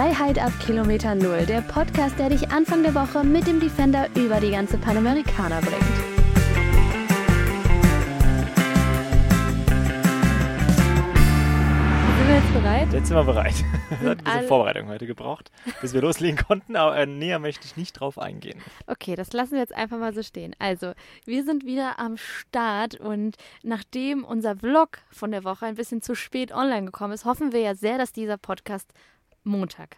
Freiheit ab Kilometer Null, der Podcast, der dich Anfang der Woche mit dem Defender über die ganze Panamericana bringt. Sind wir jetzt bereit? Jetzt sind wir bereit. Wir hatten ein bisschen Vorbereitung heute gebraucht, bis wir loslegen konnten, aber äh, näher möchte ich nicht drauf eingehen. Okay, das lassen wir jetzt einfach mal so stehen. Also, wir sind wieder am Start und nachdem unser Vlog von der Woche ein bisschen zu spät online gekommen ist, hoffen wir ja sehr, dass dieser Podcast Montag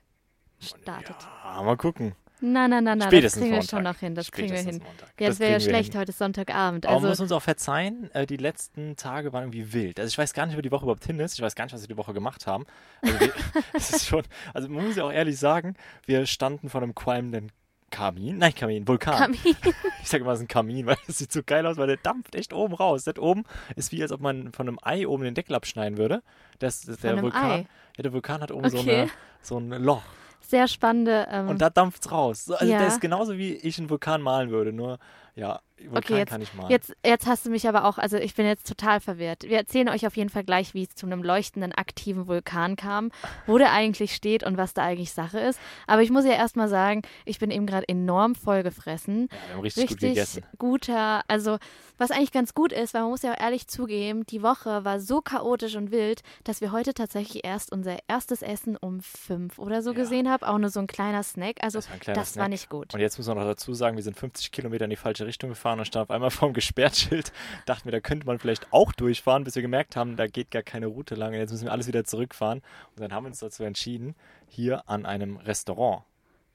startet. Ja, mal gucken. Na, na, na, na, das Spätestens kriegen wir Montag. schon noch hin. Das kriegen wir Spätestens hin. Montag. Das wäre ja schlecht, hin. heute ist Sonntagabend. Aber man muss Also, uns auch verzeihen, äh, die letzten Tage waren irgendwie wild. Also ich weiß gar nicht, wie die Woche überhaupt hin ist. Ich weiß gar nicht, was wir die Woche gemacht haben. Also wir, schon, also man muss ja auch ehrlich sagen, wir standen vor einem qualmenden Kamin, nein, Kamin, Vulkan. Kamin. Ich sage immer, es ist ein Kamin, weil es sieht so geil aus, weil der dampft echt oben raus. Das oben ist wie, als ob man von einem Ei oben den Deckel abschneiden würde. Das, das der Vulkan. Ja, der Vulkan hat oben so, Okay. eine, so ein Loch. sehr spannende. Ähm, Und da dampft's raus. So, Also Ja. das ist genauso wie ich einen Vulkan malen würde. Nur, ja, Vulkan Okay, jetzt, kann ich malen. jetzt, jetzt hast du mich aber auch, also ich bin jetzt total verwirrt. Wir erzählen euch auf jeden Fall gleich, wie es zu einem leuchtenden, aktiven Vulkan kam, wo der eigentlich steht und was da eigentlich Sache ist. Aber ich muss ja erstmal sagen, ich bin eben gerade enorm vollgefressen. ja, wir haben richtig, gut Richtig gegessen. guter, also was eigentlich ganz gut ist, weil man muss ja auch ehrlich zugeben, die Woche war so chaotisch und wild, dass wir heute tatsächlich erst unser erstes Essen um fünf oder so Ja. gesehen haben. Auch nur so ein kleiner Snack. Also Das war das war Snack. nicht gut. Und jetzt muss man noch dazu sagen, wir sind 50 Kilometer in die falsche Richtung gefahren und standen auf einmal vorm Gesperrtschild. Dachten wir, da könnte man vielleicht auch durchfahren, bis wir gemerkt haben, da geht gar keine Route lang. Und jetzt müssen wir alles wieder zurückfahren. Und dann haben wir uns dazu entschieden, hier an einem Restaurant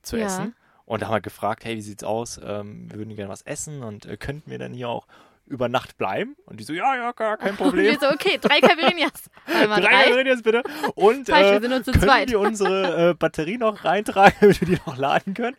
zu Ja. essen. Und da haben wir gefragt, hey, wie sieht's aus? Ähm, wir würden gerne was essen und äh, könnten wir dann hier auch über Nacht bleiben? Und die so, ja, ja, gar kein Und Problem. wir so, okay, drei. Einmal Drei drei. Bitte. Und Falsch, wir äh, sind nur zu können zweit. wir unsere äh, Batterie noch reintragen, damit wir die noch laden können?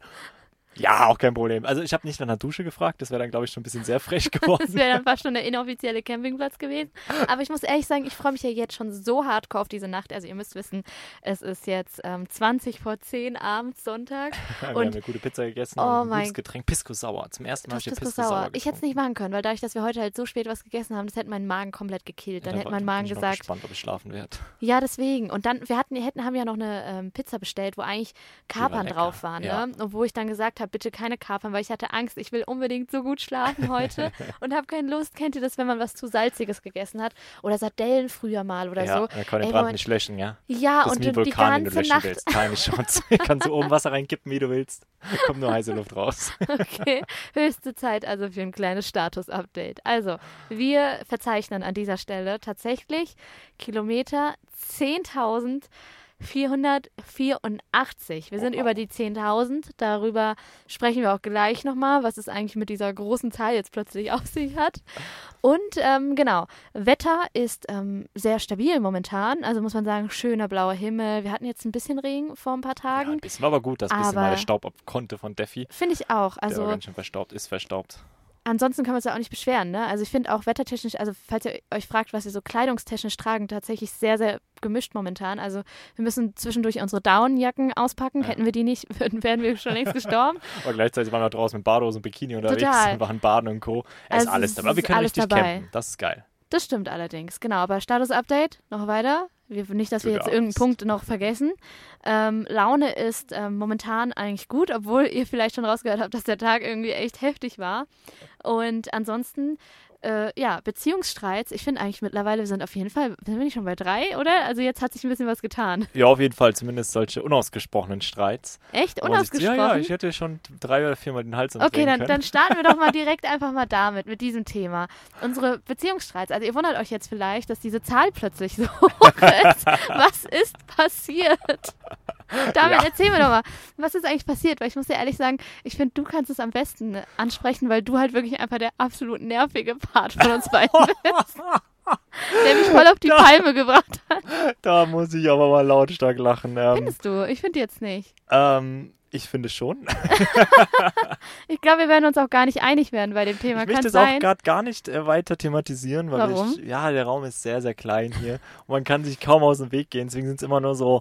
Ja, auch kein Problem. Also ich habe nicht nach einer Dusche gefragt, das wäre dann, glaube ich, schon ein bisschen sehr frech Das geworden. wäre dann fast schon der inoffizielle Campingplatz gewesen. Aber ich muss ehrlich sagen, ich freue mich ja jetzt schon so hardcore auf diese Nacht. Also ihr müsst wissen, es ist jetzt ähm, 20 vor 10 abends Sonntag. wir haben und- eine gute Pizza gegessen Oh und ein gutes Getränk. Pisco Sauer. Zum ersten Mal habe Das ich das Pisco Sauer. Ich hätte es nicht machen können, weil dadurch, dass wir heute halt so spät was gegessen haben, das hätte meinen Magen komplett gekillt. Dann hätte mein Magen Ich bin gesagt, gespannt, ob ich schlafen werde. ja, deswegen. Und dann, wir hatten, wir hätten, haben ja noch eine ähm, Pizza bestellt, wo eigentlich Kapern drauf waren. ja. Ne? Und wo ich dann gesagt habe, bitte keine Kapern, weil ich hatte Angst, ich will unbedingt so gut schlafen heute und habe keine Lust. Kennt ihr das, wenn man was zu Salziges gegessen hat? Oder Sardellen früher mal oder ja, so? da kann Ey, den wo Brand man- nicht löschen, ja. Ja, das ist und wie ein die Vulkan, den du ganze Nacht. willst. Keine Chance. Kannst du oben Wasser reinkippen, wie du willst. Kommt nur heiße Luft raus. Okay, höchste Zeit also für ein kleines Status-Update. Also, wir verzeichnen an dieser Stelle tatsächlich Kilometer 10.484. Wir sind über die 10.000. Darüber sprechen wir auch gleich nochmal, was es eigentlich mit dieser großen Zahl jetzt plötzlich auf sich hat. Und ähm, genau, Wetter ist ähm, sehr stabil momentan. Also muss man sagen, schöner blauer Himmel. Wir hatten jetzt ein bisschen Regen vor ein paar Ja, Tagen. ein bisschen war aber gut, dass ein bisschen mal der Staub ab konnte von Defi. Finde ich auch. Der Also war ganz schön verstaubt, ist verstaubt. Ansonsten kann man es ja auch nicht beschweren, ne? Also ich finde auch wettertechnisch, also falls ihr euch fragt, was wir so kleidungstechnisch tragen, tatsächlich sehr, sehr gemischt momentan. Also wir müssen zwischendurch unsere Downjacken auspacken. Ja. Hätten wir die nicht, würden, wären wir schon längst gestorben. Aber gleichzeitig waren wir draußen mit Badehose und Bikini unterwegs Total. und waren baden und Co. Es Also ist alles es dabei. Aber wir können richtig dabei. campen. Das ist geil. Das stimmt allerdings, genau. Aber Status-Update, noch weiter. Wir, nicht, dass wir jetzt irgendeinen. Punkt noch vergessen. Ähm, Laune ist ähm, momentan eigentlich gut, obwohl ihr vielleicht schon rausgehört habt, dass der Tag irgendwie echt heftig war. Und ansonsten, äh, ja, Beziehungsstreits. Ich finde eigentlich mittlerweile, wir sind auf jeden Fall, sind wir nicht schon bei drei, oder? Also jetzt hat sich ein bisschen was getan. Ja, auf jeden Fall zumindest solche unausgesprochenen Streits. Echt? Wo man sich- Unausgesprochen? Ja, ja, ich hätte schon drei oder viermal den Hals Okay, dann, dann starten wir doch mal direkt einfach mal damit, mit diesem Thema. Unsere Beziehungsstreits. Also ihr wundert euch jetzt vielleicht, dass diese Zahl plötzlich so hoch ist. Was ist passiert? Damit Ja. erzähl mir doch mal, was ist eigentlich passiert? Weil ich muss dir ehrlich sagen, ich finde, du kannst es am besten ansprechen, weil du halt wirklich einfach der absolut nervige Part von uns beiden bist. Der mich voll auf die Palme gebracht hat. Da muss ich aber mal lautstark lachen. Ähm, Findest du? Ich finde jetzt nicht. ähm, ich finde schon. Ich glaube, wir werden uns auch gar nicht einig werden bei dem Thema. Ich Kann möchte es auch gerade gar nicht äh, weiter thematisieren, weil Warum? ich, ja, der Raum ist sehr, sehr klein hier und man kann sich kaum aus dem Weg gehen. Deswegen sind es immer nur so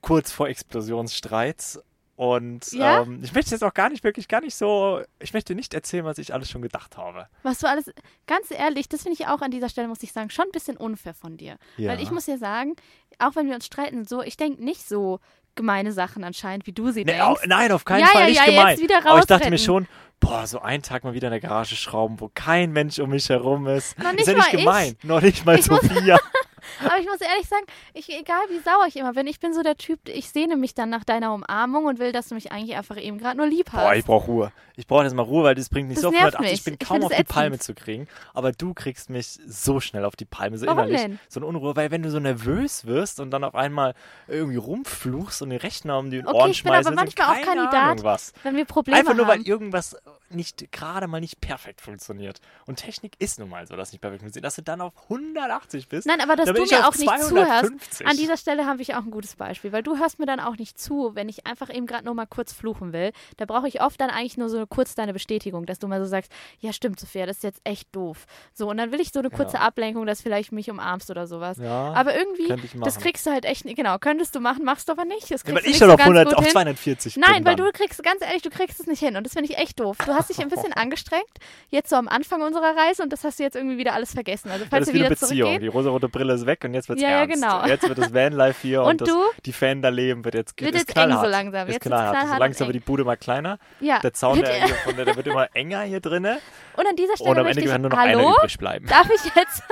kurz vor Explosionsstreits. Und Ja? ähm, ich möchte jetzt auch gar nicht, wirklich gar nicht so, ich möchte nicht erzählen, was ich alles schon gedacht habe. Was du alles, ganz ehrlich, das finde ich auch an dieser Stelle, muss ich sagen, schon ein bisschen unfair von dir. Ja. Weil ich muss ja sagen, auch wenn wir uns streiten, so, ich denke nicht so gemeine Sachen anscheinend, wie du sie Nee, denkst. au, nein, auf keinen Ja, Fall nicht gemein. Aber ich dachte mir schon, boah, so einen Tag mal wieder in der Garage schrauben, wo kein Mensch um mich herum ist. Noch ist nicht ja nicht mal ich. gemein. Noch nicht mal Ich Sophia. Aber ich muss ehrlich sagen, ich, egal wie sauer ich immer bin, ich bin so der Typ, ich sehne mich dann nach deiner Umarmung und will, dass du mich eigentlich einfach eben gerade nur lieb hast. Boah, ich brauche Ruhe. Ich brauche jetzt mal Ruhe, weil das bringt mich Das so auf nervt 180. Ich bin Ich kaum find auf die ätzend. Palme zu kriegen. Aber du kriegst mich so schnell auf die Palme, so Warum innerlich. denn? So eine Unruhe, weil wenn du so nervös wirst und dann auf einmal irgendwie rumfluchst und den Rechner um die Okay, Ohren ich bin aber schmeißt, manchmal auch Kandidat, Ahnung was. wenn wir Probleme Einfach nur, haben. weil irgendwas nicht gerade mal nicht perfekt funktioniert. Und Technik ist nun mal so, dass nicht perfekt funktioniert. Dass du dann auf 180 bist. Nein, aber dass du ich mir auch nicht zuhörst. 250. An dieser Stelle habe ich auch ein gutes Beispiel, weil du hörst mir dann auch nicht zu, wenn ich einfach eben gerade nur mal kurz fluchen will. Da brauche ich oft dann eigentlich nur so kurz deine Bestätigung, dass du mal so sagst, ja stimmt, Sophia, das ist jetzt echt doof. So, und dann will ich so eine kurze Ja. Ablenkung, dass vielleicht mich umarmst oder sowas. ja, Aber irgendwie, das kriegst du halt echt, nicht- genau, könntest du machen, machst du aber nicht. Das Ja, kriegst weil du ich schon so auf, ganz 100, gut auf hin. 240 Nein, weil du kriegst, ganz ehrlich, du kriegst es nicht hin und das finde ich echt doof. Du hast dich ein bisschen angestrengt, jetzt so am Anfang unserer Reise und das hast du jetzt irgendwie wieder alles vergessen. Also Ja, falls das ist wir wie eine wieder Beziehung. Die rosarote Brille ist weg und jetzt wird's Ja, ja, ernst. genau. Jetzt wird das Vanlife hier und, Und das, du? die Fan da leben wird jetzt, Wird ist jetzt eng so knallhart. langsam. Ist Jetzt wird's knallhart. knallhart so langsam wird die Bude mal kleiner. ja. Der Zaun, Wird- der, hier von der, der wird immer enger hier drinne. Und an dieser Stelle Und am Ende kann nur noch einer hallo, übrig bleiben. darf ich jetzt,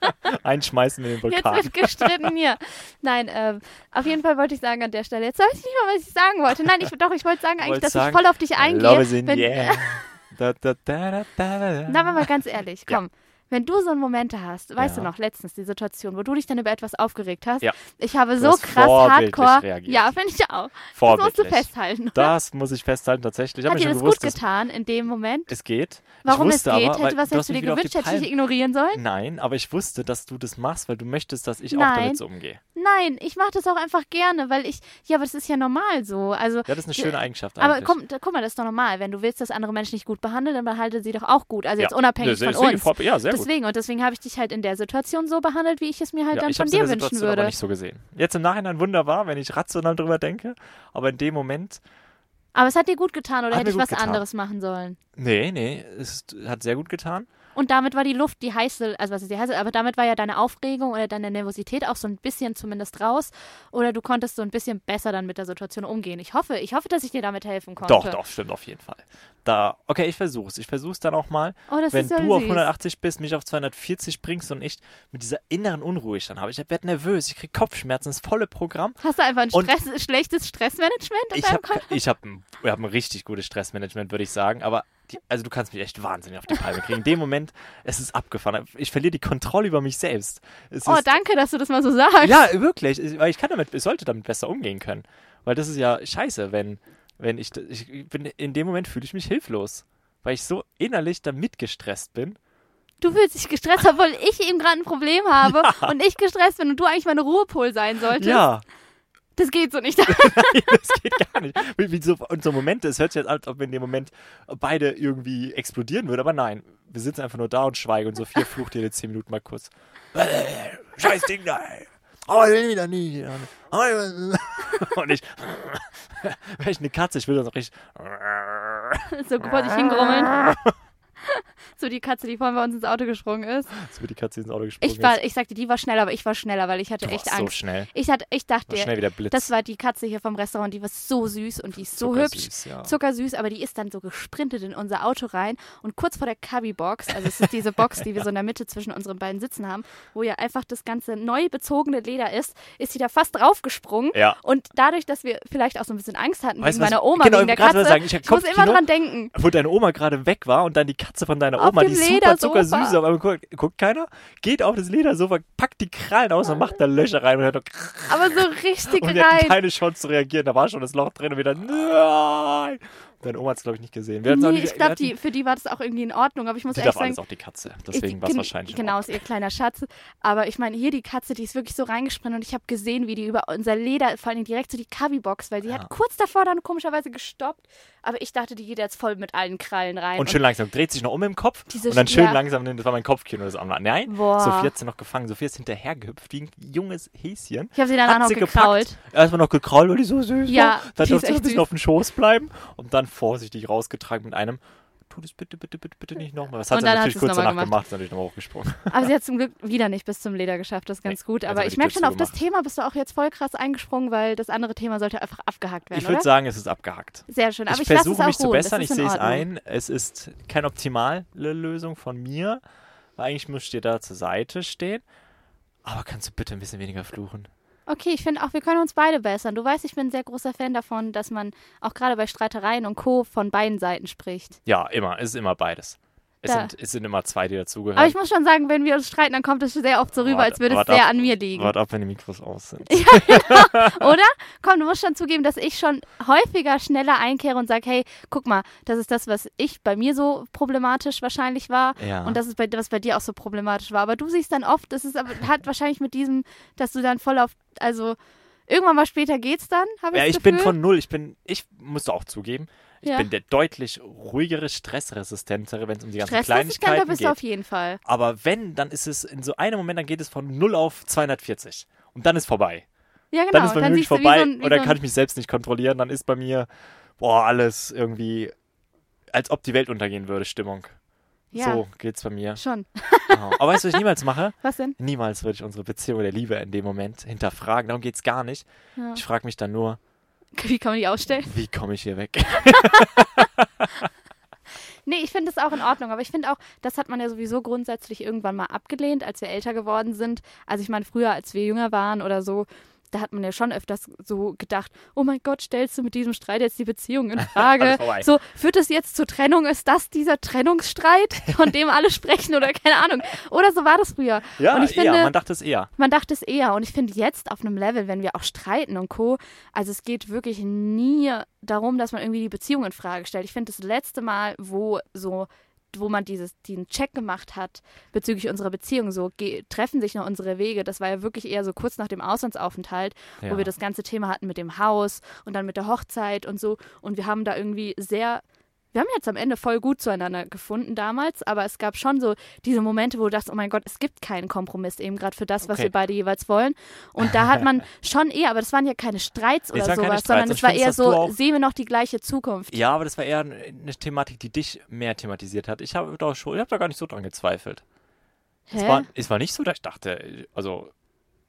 Einschmeißen in den jetzt Vulkan. wird gestritten hier. Nein, ähm, auf jeden Fall wollte ich sagen an der Stelle, jetzt weiß ich nicht mal, was ich sagen wollte. Nein, ich, doch, ich wollte sagen eigentlich, dass sagen, ich voll auf dich eingehe. Love is in wenn, air. Da, da, da. Na, aber mal ganz ehrlich, Ja. Wenn du so Momente hast, weißt Ja. du noch, letztens die Situation, wo du dich dann über etwas aufgeregt hast, Ja. ich habe so krass hardcore. reagiert. Ja, finde ich auch. Das musst du festhalten. oder? Das muss ich festhalten, tatsächlich. Ich Hat dir das gut getan in dem Moment? es geht. Warum es geht? aber, Hätte, was hättest du dir gewünscht? Hätte ich dich ignorieren sollen? Nein, aber ich wusste, dass du das machst, weil du möchtest, dass ich auch Nein. damit so umgehe. Nein, ich mache das auch einfach gerne, weil ich, ja, aber das ist ja normal so. Also, Ja, das ist eine schöne Eigenschaft aber komm, guck mal, das ist doch normal. Wenn du willst, dass andere Menschen dich gut behandeln, dann behalte sie doch auch gut. Also ja. jetzt unabhängig sehr- von uns. vor- Ja, sehr gut. Deswegen, und deswegen habe ich dich halt in der Situation so behandelt, wie ich es mir halt Ja, dann ich von habe dir wünschen Situation würde. aber nicht so gesehen. Jetzt im Nachhinein wunderbar, wenn ich rational drüber denke, aber in dem Moment, Aber es hat dir gut getan oder hätte ich was getan. anderes machen sollen? nee, nee, es hat sehr gut getan. Und damit war die Luft, die heiße, also was ist die heiße, aber damit war ja deine Aufregung oder deine Nervosität auch so ein bisschen zumindest raus. Oder du konntest so ein bisschen besser dann mit der Situation umgehen. Ich hoffe, ich hoffe, dass ich dir damit helfen konnte. Doch, doch, stimmt auf jeden Fall. Da, okay, ich versuch's. Ich versuch's dann auch mal. Oh, das wenn du auf süß. 180 bist, mich auf 240 bringst und ich mit dieser inneren Unruhe ich dann habe. Ich werde nervös, ich krieg Kopfschmerzen, das volle Programm. Hast du einfach ein Stress, schlechtes Stressmanagement auf Ich deinem habe hab ein, ich hab ein richtig gutes Stressmanagement, würde ich sagen. Aber die, also du kannst mich echt wahnsinnig auf die Palme kriegen. In dem Moment, es ist abgefahren. Ich verliere die Kontrolle über mich selbst. Es Oh, ist, danke, dass du das mal so sagst. Ja, wirklich. Ich, weil ich kann damit, ich sollte damit besser umgehen können. Weil das ist ja scheiße, wenn, wenn ich, ich bin, in dem Moment fühle ich mich hilflos. Weil ich so innerlich damit gestresst bin. Du fühlst dich gestresst, obwohl ich eben gerade ein Problem habe und ich gestresst bin und du eigentlich meine Ruhepol sein solltest. Ja, Das geht so nicht. das geht gar nicht. Wie, so, und so Momente, es hört sich jetzt an, als ob wir in dem Moment beide irgendwie explodieren würden, aber nein. Wir sitzen einfach nur da und schweigen und Sophia flucht jede 10 Minuten mal kurz. Scheiß Ding da, ey. Oh, ich will wieder nie. Oh, Und ich, wäre ich eine Katze, ich will das auch richtig. so vor sich hingrummeln. So die Katze, die vorhin bei uns ins Auto gesprungen ist. So wie die Katze ins Auto gesprungen Ich war, ist. ich sagte, die war schneller, aber ich war schneller, weil ich hatte Du echt warst so Angst. schnell. Ich, hatte, ich dachte, War schnell wie der Blitz. das war die Katze hier vom Restaurant, die war so süß und die ist so Zuckersüß, hübsch. ja. Zuckersüß, aber die ist dann so gesprintet in unser Auto rein und kurz vor der Cubby-Box, also es ist diese Box, die wir so in der Mitte zwischen unseren beiden Sitzen haben, wo ja einfach das ganze neu bezogene Leder ist, ist sie da fast draufgesprungen. Ja. Und dadurch, dass wir vielleicht auch so ein bisschen Angst hatten Weißt wegen meiner Oma, genau, wegen der Katze, sagen, ich ich muss immer Kopfkino. dran denken. Wo deine Oma gerade weg war und dann die Katze von deiner Auf Oma, die super Ledersofa. zuckersüß, aber guckt, guckt keiner, geht auf das Ledersofa, packt die Krallen aus und macht da Löcher rein und hört doch Aber so richtig und rein. keine Chance zu reagieren. Da war schon das Loch drin und wieder nein. Deine Oma hat es, glaube ich, nicht gesehen. Wir auch Nee, nicht, ich glaube, die, für die war das auch irgendwie in Ordnung, aber ich muss die ehrlich sagen, alles auch die Katze. Deswegen war es wahrscheinlich. in Genau, ist ihr kleiner Schatz. Aber ich meine, hier die Katze, die ist wirklich so reingesprengt und ich habe gesehen, wie die über unser Leder, vor allem direkt so die Kabi-Box, weil sie Ja. hat kurz davor dann komischerweise gestoppt. Aber ich dachte, die geht jetzt voll mit allen Krallen rein. Und schön langsam, dreht sich noch um im Kopf und dann Sch- schön ja. langsam, das war mein Kopfkino, das am Nein, Boah. Sophie hat sie noch gefangen. Sophie ist hinterhergehüpft wie ein junges Häschen. ich habe sie danach hat noch sie gekrault. Erstmal noch gekrault, weil die so süß Ja, war. Dann ist durfte sie ein echt bisschen süß. auf den Schoß bleiben und dann vorsichtig rausgetragen mit einem tu das bitte, bitte, bitte, bitte nicht nochmal. Das hat Und sie natürlich kurz danach gemacht. gemacht, ist natürlich nochmal hochgesprungen. Aber sie hat zum Glück wieder nicht bis zum Leder geschafft, das ist ganz Nee, gut. jetzt Aber ich merke schon, auf das. Thema bist du auch jetzt voll krass eingesprungen, weil das andere Thema sollte einfach abgehakt werden, Ich würde sagen, es ist abgehakt. Sehr schön. Aber ich, ich versuche mich zu bessern, ich sehe es ein. Es ist keine optimale Lösung von mir, weil eigentlich müsst ihr da zur Seite stehen. Aber kannst du bitte ein bisschen weniger fluchen? Okay, ich finde auch, wir können uns beide bessern. Du weißt, ich bin ein sehr großer Fan davon, dass man auch gerade bei Streitereien und Co. von beiden Seiten spricht. Ja, immer. Es ist immer beides. Es, Da- sind, es sind immer zwei, die dazugehören. Aber ich muss schon sagen, wenn wir uns streiten, dann kommt es sehr oft so rüber, Warte- als würde es sehr ab- an mir liegen. Wart ab, wenn die Mikros aus sind. Oder? Komm, du musst schon zugeben, dass ich schon häufiger schneller einkehre und sage, hey, guck mal, das ist das, was ich bei mir so problematisch wahrscheinlich war. Ja. Und das ist bei, was bei dir auch so problematisch war. Aber du siehst dann oft, das ist aber hat wahrscheinlich mit diesem, dass du dann voll auf, also irgendwann mal später geht's dann, habe ich Ja, ich bin Gefühl. von null. Ich bin, ich muss auch zugeben, ich Ja. bin der deutlich ruhigere, stressresistentere, wenn es um die ganzen Kleinigkeiten bist geht. du auf jeden Fall. Aber wenn, dann ist es in so einem Moment, dann geht es von 0 auf 240. Und dann ist vorbei. Ja, genau. Dann ist bei mir wirklich vorbei so ein, und dann so kann ich mich selbst nicht kontrollieren. Dann ist bei mir, boah, alles irgendwie, als ob die Welt untergehen würde, Stimmung. Ja. So geht's bei mir. Schon. Genau. Aber weißt du, was ich niemals mache? Was denn? Niemals würde ich unsere Beziehung der Liebe in dem Moment hinterfragen. Darum geht's gar nicht. Ja. Ich frage mich dann nur, Wie kann man die ausstellen? wie komme ich hier weg? Nee, ich finde es auch in Ordnung, aber ich finde auch, das hat man ja sowieso grundsätzlich irgendwann mal abgelehnt, als wir älter geworden sind. Also ich meine, früher, als wir jünger waren oder so, da hat man ja schon öfters so gedacht, oh mein Gott, stellst du mit diesem Streit jetzt die Beziehung in Frage? So, führt es jetzt zur Trennung? Ist das dieser Trennungsstreit, von dem alle sprechen oder keine Ahnung? Oder so war das früher. Ja, Und ich eher. finde- Man dachte es eher. Man dachte es eher. Und ich finde jetzt auf einem Level, wenn wir auch streiten und Co., also es geht wirklich nie darum, dass man irgendwie die Beziehung in Frage stellt. Ich finde das letzte Mal, wo so wo man dieses, diesen Check gemacht hat bezüglich unserer Beziehung, so treffen sich noch unsere Wege. Das war ja wirklich eher so kurz nach dem Auslandsaufenthalt, Ja. wo wir das ganze Thema hatten mit dem Haus und dann mit der Hochzeit und so. Und wir haben da irgendwie sehr, wir haben jetzt am Ende voll gut zueinander gefunden damals, aber es gab schon so diese Momente, wo du dachtest, oh mein Gott, es gibt keinen Kompromiss eben gerade für das, was Okay. wir beide jeweils wollen. Und da hat man schon eher, aber das waren ja keine Streits oder es sowas, Streits. sondern es war eher so, sehen wir noch die gleiche Zukunft. Ja, aber das war eher eine Thematik, die dich mehr thematisiert hat. Ich habe da schon, ich habe da gar nicht so dran gezweifelt. Es Hä? war, es war nicht so, dass ich dachte, also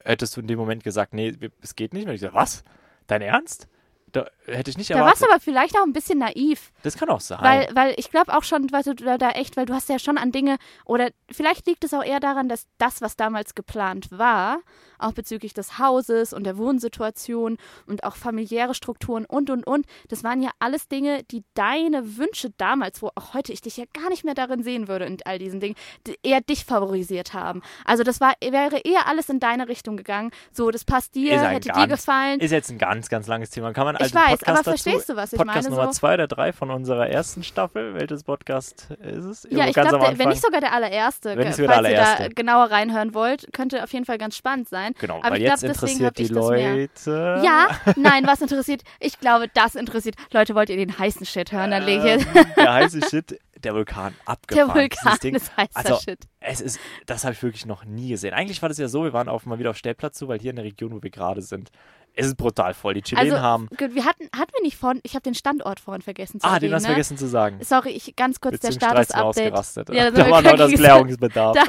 hättest du in dem Moment gesagt, nee, es geht nicht. Und ich so, was? Dein Ernst? Da hätte ich nicht da warst erwartet. du aber vielleicht auch ein bisschen naiv. das kann auch sein. Weil, weil ich glaube auch schon, weil du da echt, weil du hast ja schon an Dinge, oder vielleicht liegt es auch eher daran, dass das, was damals geplant war, auch bezüglich des Hauses und der Wohnsituation und auch familiäre Strukturen und, und, und, das waren ja alles Dinge, die deine Wünsche damals, wo auch heute ich dich ja gar nicht mehr darin sehen würde in all diesen Dingen, die eher dich favorisiert haben. Also das war, wäre eher alles in deine Richtung gegangen. So, das passt dir, hätte dir ganz- gefallen. ist jetzt ein ganz, ganz langes Thema. Kann man Ich also weiß, Podcast aber dazu, verstehst du, was ich Podcast meine? Nummer So- zwei oder drei von unserer ersten Staffel. Welches Podcast ist es? Ja, Irgendwo ich ganz glaube, wenn nicht sogar der allererste, Wenn nicht sogar der ihr da allererste. genauer reinhören wollt, könnte auf jeden Fall ganz spannend sein. Genau, Aber weil ich glaub, jetzt hab interessiert die ich. Leute. Ja, nein, was interessiert? Ich glaube, das interessiert. Leute, wollt ihr den heißen Shit hören? Dann lege ich Ähm, der heiße Shit, der Vulkan abgefahren. Der Vulkan Ding. ist heißer Also, Shit. Es ist, das habe ich wirklich noch nie gesehen. Eigentlich war das ja so, wir waren auf, mal wieder auf Stellplatz zu, weil hier in der Region, wo wir gerade sind, es ist brutal voll. Die Chilenen Also, haben. wir hatten, hatten wir nicht vorhin, ich habe den Standort vorhin vergessen zu Ah, den hast du ne? vergessen zu sagen. Sorry, ich ganz kurz der sind wir Status-Update. Ja, da war noch das Klärungsbedarf. Da-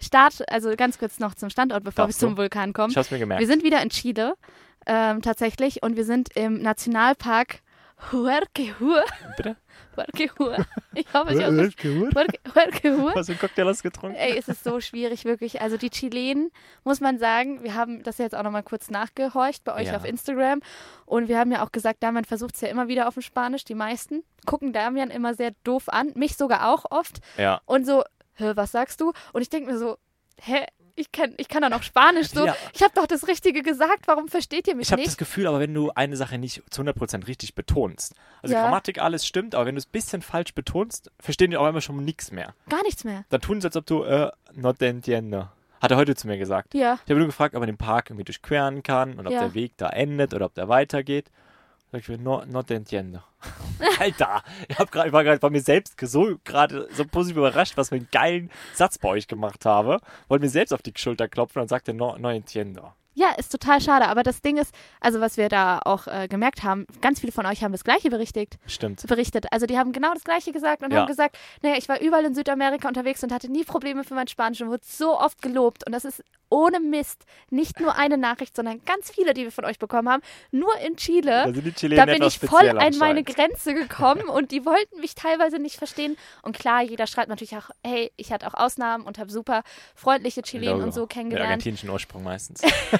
Start, also ganz kurz noch zum Standort, bevor Darfst wir zum du? Vulkan kommen. Ich hab's mir gemerkt. Wir sind wieder in Chile, ähm, tatsächlich, und wir sind im Nationalpark Huerquehue. Bitte? Huerquehue. Ich hoffe, ich habe Huerquehue. Hast du einen Cocktail hast getrunken? Ey, es ist so schwierig, wirklich. Also die Chilenen, muss man sagen, wir haben das jetzt auch nochmal kurz nachgehorcht bei euch Ja. auf Instagram. Und wir haben ja auch gesagt, Damian versucht es ja immer wieder auf dem Spanisch. Die meisten gucken Damian immer sehr doof an. Mich sogar auch oft. Ja. Und so, hä, was sagst du? Und ich denke mir so, hä? Ich, kenn, ich kann doch noch Spanisch so. Ja. Ich habe doch das Richtige gesagt, warum versteht ihr mich Ich habe nicht? das Gefühl, aber wenn du eine Sache nicht zu 100% richtig betonst, also Ja. Grammatik, alles stimmt, aber wenn du es ein bisschen falsch betonst, verstehen die auch immer schon nichts mehr. Gar nichts mehr. Dann tun sie, als ob du, äh, no te entiendo. Hat er heute zu mir gesagt. Ja. Ich habe nur gefragt, ob man den Park irgendwie durchqueren kann und ob Ja. der Weg da endet oder ob der weitergeht. Sag ich mir, no, no te entiendo. Alter, ich, hab grad, ich war gerade bei mir selbst so gerade so positiv überrascht, was für einen geilen Satz bei euch gemacht habe. Wollte mir selbst auf die Schulter klopfen und sagte, no, no entiendo. Ja, ist total schade. Aber das Ding ist, also was wir da auch äh, gemerkt haben, ganz viele von euch haben das Gleiche berichtigt. Stimmt. berichtet. Also die haben genau das Gleiche gesagt und Ja. haben gesagt, naja, ich war überall in Südamerika unterwegs und hatte nie Probleme für mein Spanisch und wurde so oft gelobt. Und das ist ohne Mist nicht nur eine Nachricht, sondern ganz viele, die wir von euch bekommen haben. Nur in Chile. Die Da bin ich voll an meine. Grenze gekommen und die wollten mich teilweise nicht verstehen. Und klar, jeder schreibt natürlich auch, hey, ich hatte auch Ausnahmen und habe super freundliche Chilenen und so Mit kennengelernt. argentinischen Ursprung meistens.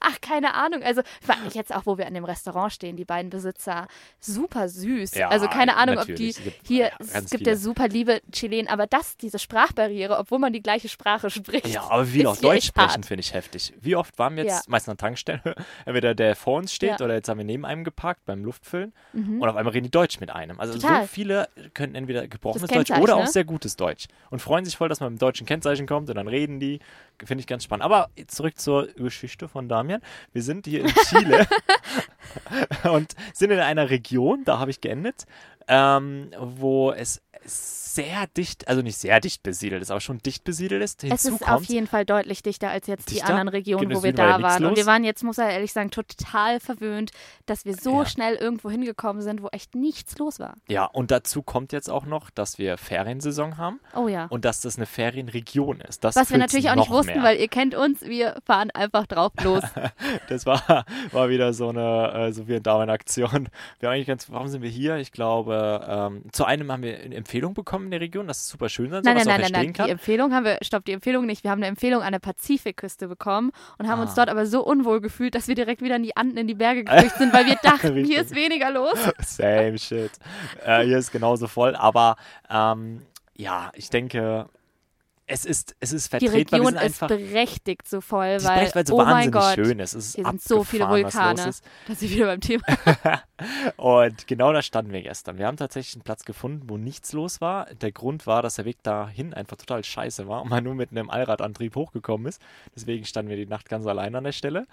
Ach, keine Ahnung. Also jetzt auch, wo wir an dem Restaurant stehen, die beiden Besitzer, super süß. Ja, also keine Ahnung, ob die natürlich. Es gibt- hier, ja, es gibt ja super liebe Chilenen, aber das, diese Sprachbarriere, obwohl man die gleiche Sprache spricht. Ja, aber wie auch hier Deutsch sprechen, finde ich heftig. Wie oft waren wir jetzt Ja. meistens an der Tankstelle, entweder der vor uns steht oder jetzt haben wir neben einem geparkt beim Luftfüllen Mhm. und auf einmal reden die Deutsch mit einem. Also Total. so viele können entweder gebrochenes Deutsch oder auch ne? sehr gutes Deutsch und freuen sich voll, dass man mit dem deutschen Kennzeichen kommt und dann reden die. Finde ich ganz spannend. Aber zurück zur Geschichte von Damian. Wir sind hier in Chile und sind in einer Region, da habe ich geendet, ähm, wo es sehr dicht, also nicht sehr dicht besiedelt ist, aber schon dicht besiedelt ist. Es Hinzu ist auf kommt, jeden Fall deutlich dichter als jetzt die Dichter? anderen Regionen, Im wo wir war da nichts waren. Und wir waren jetzt, muss ich ehrlich sagen, total verwöhnt, dass wir so Ja. schnell irgendwo hingekommen sind, wo echt nichts los war. Ja, und dazu kommt jetzt auch noch, dass wir Feriensaison haben Oh ja. und dass das eine Ferienregion ist. Das Was wir natürlich auch nicht wussten, mehr. weil ihr kennt uns, wir fahren einfach drauf los. Das war, war wieder so eine, äh, so wie eine Daumenaktion. Wir haben eigentlich ganz, warum sind wir hier? Ich glaube, ähm, zu einem haben wir eine Empfehlung bekommen in der Region, dass es super schön sein soll, Nein, was nein, man nein, nein, verstehen nein. Die kann. Empfehlung haben wir, stopp, die Empfehlung nicht. Wir haben eine Empfehlung an der Pazifikküste bekommen und haben uns Ah. dort aber so unwohl gefühlt, dass wir direkt wieder in die Anden, in die Berge geflüchtet sind, weil wir dachten, hier ist weniger los. Same shit. Äh, hier ist genauso voll, aber ähm, ja, ich denke, es ist, es ist Die vertretbar. wir Region ist berechtigt so voll, die weil, berechtigt, weil es so oh mein wahnsinnig Gott, schön ist. Es ist hier sind so viele Vulkane. Da sind wir wieder beim Thema. Und genau da standen wir gestern. Wir haben tatsächlich einen Platz gefunden, wo nichts los war. Der Grund war, dass der Weg dahin einfach total scheiße war und man nur mit einem Allradantrieb hochgekommen ist. Deswegen standen wir die Nacht ganz allein an der Stelle.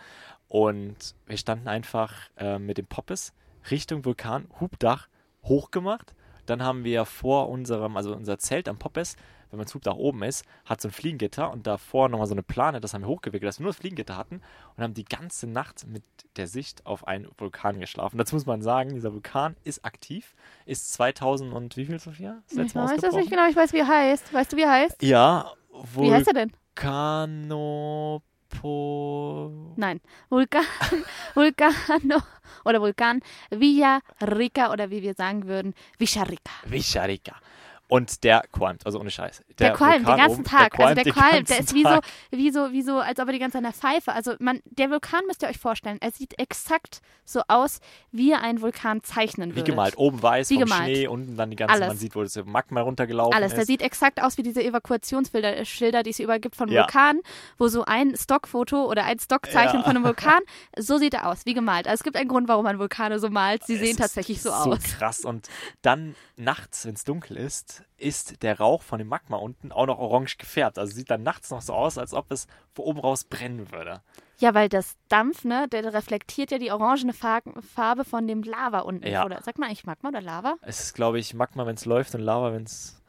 Und wir standen einfach äh, mit dem Poppes Richtung Vulkan, Hubdach, hochgemacht. Dann haben wir vor unserem, also unser Zelt am Poppes, wenn man das Hubdach oben ist, hat so ein Fliegengitter und davor nochmal so eine Plane, das haben wir hochgewickelt, dass wir nur das Fliegengitter hatten und haben die ganze Nacht mit der Sicht auf einen Vulkan geschlafen. Dazu muss man sagen, dieser Vulkan ist aktiv, ist 2000 und wie viel, Sophia? Das Ich weiß das nicht genau, ich weiß, wie er heißt. Weißt du, wie er heißt? Ja, Wie heißt er denn? Vulcanopo... Nein. Vulkan, Vulcano oder Vulkan Villarrica oder wie wir sagen würden, Villarrica. Vicharika. Und der qualmt, also ohne Scheiß. Der, qualmt den ganzen Tag. also der qualmt, der ist wie so, wie so, wie so, als ob er die ganze Zeit an der Pfeife. Also man, der Vulkan müsst ihr euch vorstellen, er sieht exakt so aus, wie ihr einen Vulkan zeichnen Wie würdet. gemalt, oben weiß Wie vom gemalt. Schnee, unten dann die ganze, Alles. man sieht, wo das Magma runtergelaufen Alles. ist. Der sieht exakt aus wie diese Evakuationsschilder, äh, Schilder, die es überall gibt von Ja. Vulkanen, wo so ein Stockfoto oder ein Stockzeichen Ja. von einem Vulkan, so sieht er aus, wie gemalt. Also es gibt einen Grund, warum man Vulkane so malt. Sie Es sehen tatsächlich so, so aus. krass. Und dann nachts, wenn es dunkel ist, ist der Rauch von dem Magma unten auch noch orange gefärbt. Also sieht dann nachts noch so aus, als ob es von oben raus brennen würde. Ja, weil das Dampf, ne, der reflektiert ja die orangene Fa- Farbe von dem Lava unten. Ja. Oder sagt man eigentlich Magma oder Lava? Es ist, glaube ich, Magma, wenn es läuft und Lava, wenn es.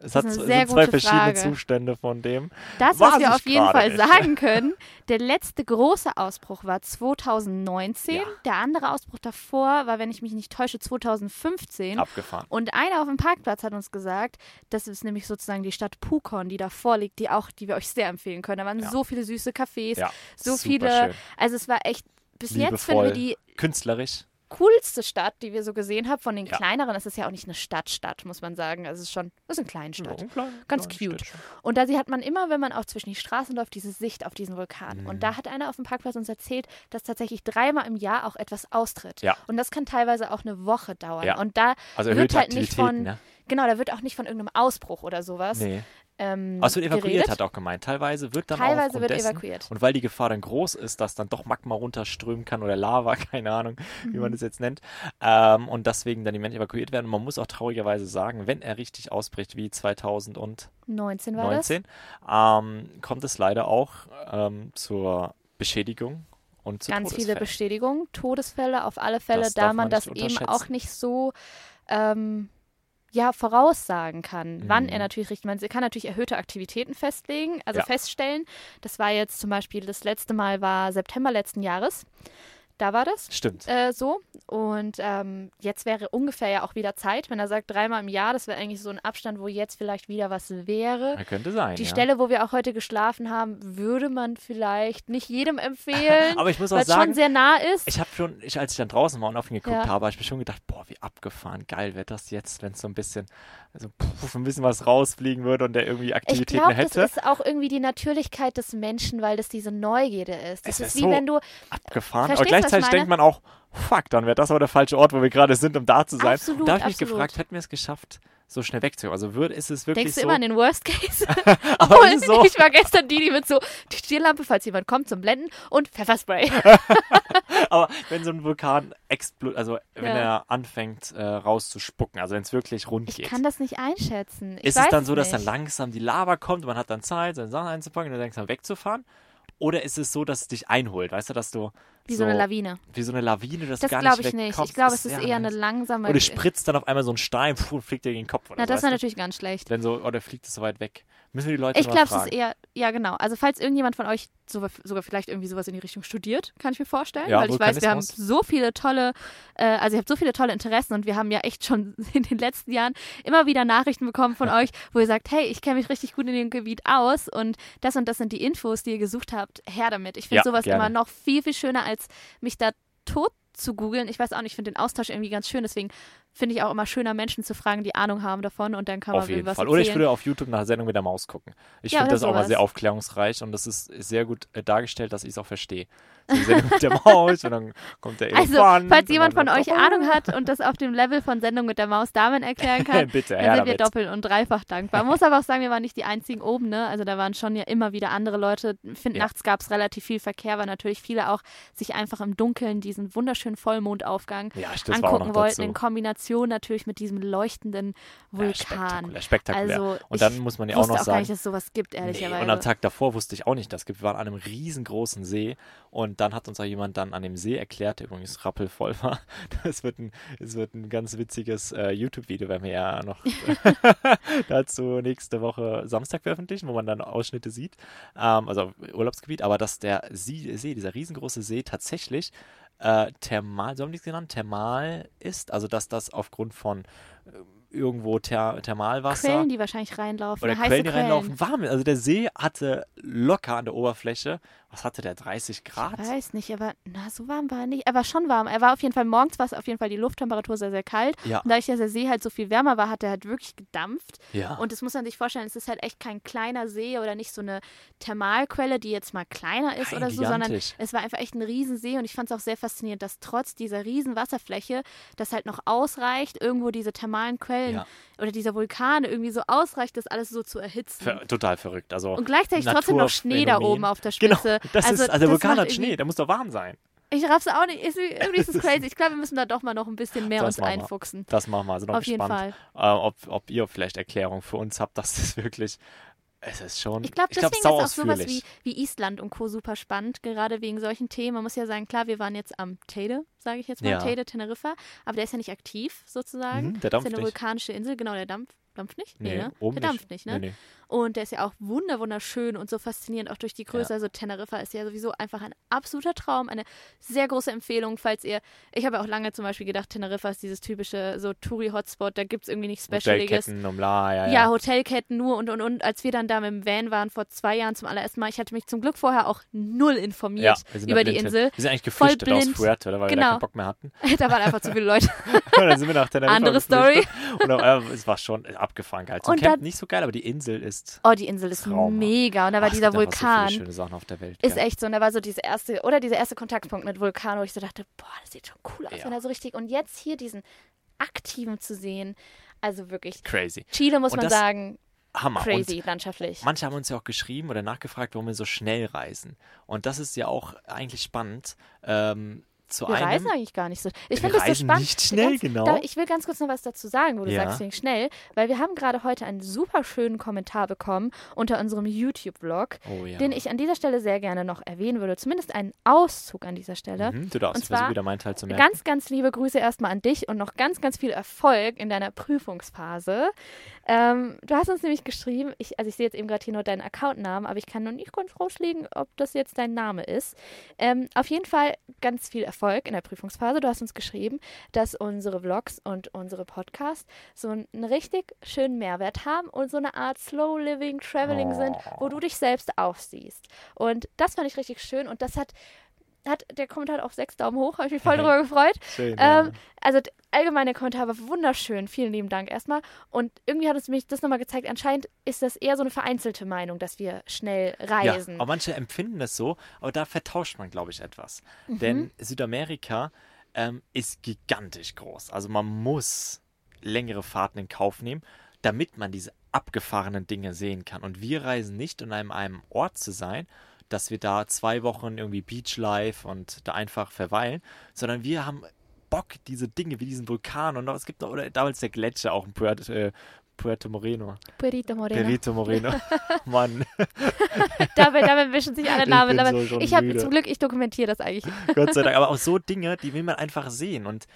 Es hat zwei verschiedene Frage. Zustände von dem. Das, was wir auf jeden Fall nicht. sagen können, der letzte große Ausbruch war 2019. Ja. Der andere Ausbruch davor war, wenn ich mich nicht täusche, 2015. Abgefahren. Und einer auf dem Parkplatz hat uns gesagt, das ist nämlich sozusagen die Stadt Pukon, die davor liegt, die auch, die wir euch sehr empfehlen können. Da waren Ja. so viele süße Cafés, Ja, so super viele. schön. Also es war echt bis jetzt finden Liebevoll. wir die Künstlerisch. Coolste Stadt, die wir so gesehen haben. Von den Ja. kleineren, es ist ja auch nicht eine Stadtstadt, muss man sagen. Also es ist schon, es ist eine Kleinstadt. Ja, klein- Ganz kleines cute. Städtchen. Und da sie hat man immer, wenn man auch zwischen die Straßen läuft, diese Sicht auf diesen Vulkan. Mhm. Und da hat einer auf dem Parkplatz uns erzählt, dass tatsächlich dreimal im Jahr auch etwas austritt. Ja. Und das kann teilweise auch eine Woche dauern. Und da Also wird halt nicht von, ne? genau, da wird auch nicht von irgendeinem Ausbruch oder sowas Nee. Ähm, es wird evakuiert, geredet. hat er auch gemeint. Teilweise wird dann auch Teilweise aufgrund wird dessen, evakuiert. Und weil die Gefahr dann groß ist, dass dann doch Magma runterströmen kann oder Lava, keine Ahnung, wie Mhm. man das jetzt nennt. Ähm, und deswegen dann die Menschen evakuiert werden. Und man muss auch traurigerweise sagen, wenn er richtig ausbricht wie 2019, 19 war das. ähm, kommt es leider auch ähm, zur Beschädigung und zu Ganz viele. Bestätigungen, Todesfälle auf alle Fälle, Das da man man das eben auch nicht so ähm, ja, voraussagen kann, wann er Mhm. natürlich richtig, man kann natürlich erhöhte Aktivitäten festlegen, also Ja. feststellen. Das war jetzt zum Beispiel, das letzte Mal war September letzten Jahres. Da war das Stimmt. äh, so. Und ähm, jetzt wäre ungefähr ja auch wieder Zeit, wenn er sagt dreimal im Jahr, das wäre eigentlich so ein Abstand, wo jetzt vielleicht wieder was wäre. Ja, könnte sein. Die ja. Stelle, wo wir auch heute geschlafen haben, würde man vielleicht nicht jedem empfehlen, Aber ich muss auch weil es schon sagen, sehr nah ist. ich habe schon, ich, als ich dann draußen war und auf ihn geguckt Ja. habe, habe ich mir schon gedacht, boah, wie abgefahren, geil wäre das jetzt, wenn es so ein bisschen, also puff, ein bisschen was rausfliegen würde und der irgendwie Ich Aktivitäten glaube, hätte. das ist auch irgendwie die Natürlichkeit des Menschen, weil das diese Neugierde ist. Das Es ist ist wie so wenn du abgefahren. Aber ich gleichzeitig denkt man auch, fuck, dann wäre das aber der falsche Ort, wo wir gerade sind, um da zu sein. Absolut, und da habe ich mich gefragt, hätten wir es geschafft, so schnell wegzukommen? Also würde, ist es wirklich denkst du so? immer an den Worst Case. aber Obwohl, so? ich war gestern die, die mit so die Stirnlampe, falls jemand kommt, zum Blenden und Pfefferspray. Aber wenn so ein Vulkan explodiert, also wenn Ja. er anfängt äh, rauszuspucken, also wenn es wirklich rund Ich geht. kann das nicht einschätzen. Ich ist weiß es dann so, dass nicht. dann langsam die Lava kommt und man hat dann Zeit, seine Sachen einzupacken und dann langsam wegzufahren? Oder ist es so, dass es dich einholt, weißt du, dass du Wie so, eine Lawine. wie so eine Lawine, Das du gar glaube nicht ich nicht. Ich glaube, Das es ist eher eine nice. langsame. Oder spritzt dann auf einmal so ein Stein pfuh, und fliegt dir gegen den Kopf oder Na, so, das du? natürlich ganz schlecht. Wenn so, oder fliegt es so weit weg. Müssen wir die Leute Ich glaube, es ist eher, ja genau. Also falls irgendjemand von euch sogar, sogar vielleicht irgendwie sowas in die Richtung studiert, kann ich mir vorstellen. Ja, weil ich weiß, wir haben so viele tolle, äh, also ihr habt so viele tolle Interessen und wir haben ja echt schon in den letzten Jahren immer wieder Nachrichten bekommen von euch, wo ihr sagt, hey, ich kenne mich richtig gut in dem Gebiet aus und das und das sind die Infos, die ihr gesucht habt. Her damit. Ich finde Ja, sowas gerne. immer noch viel, viel schöner, als mich da tot zu googeln. Ich weiß auch nicht, ich finde den Austausch irgendwie ganz schön, deswegen finde ich auch immer schöner, Menschen zu fragen, die Ahnung haben davon und dann kann man Auf jeden was Fall. Oder ich würde auf YouTube nach der Sendung mit der Maus gucken. Ich Ja, finde das auch mal sowas. sehr aufklärungsreich und das ist sehr gut äh, dargestellt, dass ich es auch verstehe. So die Sendung mit der Maus und dann kommt der Also, Elefant. falls und jemand von sagt euch Ahnung hat und das auf dem Level von Sendung mit der Maus Damen erklären kann, Bitte, dann sind wir damit. doppelt und dreifach dankbar. Man muss aber auch sagen, wir waren nicht die einzigen oben, ne? Also da waren schon ja immer wieder andere Leute. Ich finde, Ja. nachts gab es relativ viel Verkehr, weil natürlich viele auch sich einfach im Dunkeln diesen wunderschönen Vollmondaufgang Ja, angucken wollten, in Kombination natürlich mit diesem leuchtenden Ja, Vulkan. spektakulär, spektakulär. Also, und dann muss man ja auch noch auch gar sagen, nicht, dass es sowas gibt, Nee, ehrlicherweise. und am Tag davor wusste ich auch nicht, dass es gibt. Wir waren an einem riesengroßen See und dann hat uns auch jemand dann an dem See erklärt, der übrigens rappelvoll war. Das wird ein, es wird ein ganz witziges äh, YouTube-Video, werden wir ja noch dazu nächste Woche Samstag veröffentlichen, wo man dann Ausschnitte sieht. Ähm, also Urlaubsgebiet, aber dass der See dieser riesengroße See tatsächlich äh, thermal, so haben die es genannt, thermal ist. Also dass das aufgrund von äh, irgendwo Ther Thermalwasser Quellen, die wahrscheinlich reinlaufen. oder Quellen, die reinlaufen, warm. Also der See hatte locker an der Oberfläche, was hatte der, 30 Grad? Ich weiß nicht, aber na, so warm war er nicht. Er war schon warm. Er war auf jeden Fall, morgens war es auf jeden Fall die Lufttemperatur sehr, sehr kalt. Ja. Und dadurch, dass der See halt so viel wärmer war, hat er halt wirklich gedampft. Ja. Und das muss man sich vorstellen, es ist halt echt kein kleiner See oder nicht so eine Thermalquelle, die jetzt mal kleiner ist Nein, oder so, sondern gigantisch. es war einfach echt ein Riesensee und ich fand es auch sehr faszinierend, dass trotz dieser riesen Wasserfläche das halt noch ausreicht, irgendwo diese thermalen Quellen Ja. oder dieser Vulkan irgendwie so ausreicht, das alles so zu erhitzen. Ver total verrückt. Also und gleichzeitig trotzdem noch Schnee da Naturphänomen. oben auf der Genau, Das ist, also der das Vulkan hat Schnee, der muss doch warm sein. Ich raff's auch nicht. Ist, irgendwie ist es crazy. Ich glaube, wir müssen da doch mal noch ein bisschen mehr Das uns machen wir. einfuchsen. Das machen wir. Also noch Auf jeden gespannt, Fall. äh, ob, ob ihr vielleicht Erklärung für uns habt, dass das wirklich, es ist schon, Ich glaube, glaub, deswegen sau ist auch sowas wie, wie Island und Co. super spannend, gerade wegen solchen Themen. Man muss ja sagen, klar, wir waren jetzt am Teide, sage ich jetzt mal, Ja. Teide, Teneriffa, aber der ist ja nicht aktiv sozusagen. Mhm, der ist dampft ja eine vulkanische Insel, genau, der dampft. Dampft nicht? Nee, ne? oben der dampft nicht, ne? Nee, nee. Und der ist ja auch wunder wunderschön und so faszinierend, auch durch die Größe. Also Teneriffa ist ja sowieso einfach ein absoluter Traum, eine sehr große Empfehlung, falls ihr, ich habe ja auch lange zum Beispiel gedacht, Teneriffa ist dieses typische so Touri-Hotspot, da gibt es irgendwie nichts Specialiges. Hotelketten, um la, ja, Ja, ja. Hotelketten nur und und und. Als wir dann da mit dem Van waren vor zwei Jahren zum allerersten Mal, ich hatte mich zum Glück vorher auch null informiert Ja, über die. Insel. Wir sind eigentlich geflüchtet aus. Fuerte, weil wir da Genau. keinen Bock mehr hatten. da waren einfach zu viele Leute. Und dann sind wir nach Teneriffa Andere geflüchtet. Und auf einmal, es war schon abgefahren geil. Zum Und Camp nicht so geil, aber die Insel ist Oh, die Insel ist Traumhaft. mega. Und da war Ach, es dieser gibt einfach So Vulkan. viele schöne Sachen auf der Welt. Ist gell? echt so. Und da war so diese erste, oder dieser erste Kontaktpunkt mit Vulkan, wo ich so dachte, boah, das sieht schon cool aus, Ja. wenn er so richtig. Und jetzt hier diesen aktiven zu sehen, also wirklich. crazy. Chile muss Und man sagen, Hammer. crazy Und landschaftlich. manche haben uns ja auch geschrieben oder nachgefragt, warum wir so schnell reisen. Und das ist ja auch eigentlich spannend. Ähm, zu Wir einem, reisen eigentlich gar nicht so. Ich Wir finde das so spannend. nicht schnell, ganz, genau. Da, ich will ganz kurz noch was dazu sagen, wo du Ja. sagst, wegen schnell, weil wir haben gerade heute einen super schönen Kommentar bekommen unter unserem YouTube-Vlog, oh ja. den ich an dieser Stelle sehr gerne noch erwähnen würde. Zumindest einen Auszug an dieser Stelle. mhm, du darfst, und ich zwar wieder meinen Teil zu merken. Ganz, ganz liebe Grüße erstmal an dich und noch ganz, ganz viel Erfolg in deiner Prüfungsphase. Ähm, du hast uns nämlich geschrieben, ich, also ich sehe jetzt eben gerade hier nur deinen Accountnamen, aber ich kann noch nicht ganz rauslegen, ob das jetzt dein Name ist. Ähm, auf jeden Fall ganz viel Erfolg in der Prüfungsphase. Du hast uns geschrieben, dass unsere Vlogs und unsere Podcasts so einen richtig schönen Mehrwert haben und so eine Art Slow Living, Traveling sind, wo du dich selbst aufsiehst. Und das fand ich richtig schön und das hat hat der Kommentar hat auch sechs Daumen hoch, habe ich mich voll darüber gefreut. Schön, Ähm, ja. also allgemein der Kommentar war wunderschön. Vielen lieben Dank erstmal. Und irgendwie hat es mich das nochmal gezeigt, anscheinend ist das eher so eine vereinzelte Meinung, dass wir schnell reisen. Ja, aber manche empfinden das so, aber da vertauscht man, glaube ich, etwas. Mhm. Denn Südamerika ähm, ist gigantisch groß. Also man muss längere Fahrten in Kauf nehmen, damit man diese abgefahrenen Dinge sehen kann. Und wir reisen nicht, um an einem Ort zu sein, dass wir da zwei Wochen irgendwie Beachlife und da einfach verweilen, sondern wir haben Bock, diese Dinge wie diesen Vulkan und noch, es gibt noch, oder damals der Gletscher auch in Puerto, äh, Puerto Moreno. Perito Moreno. Perito Moreno. Mann, Damit, damit mischen sich alle Ich Namen. Aber so ich habe zum Glück, ich dokumentiere das eigentlich. Gott sei Dank. Aber auch so Dinge, die will man einfach sehen. Und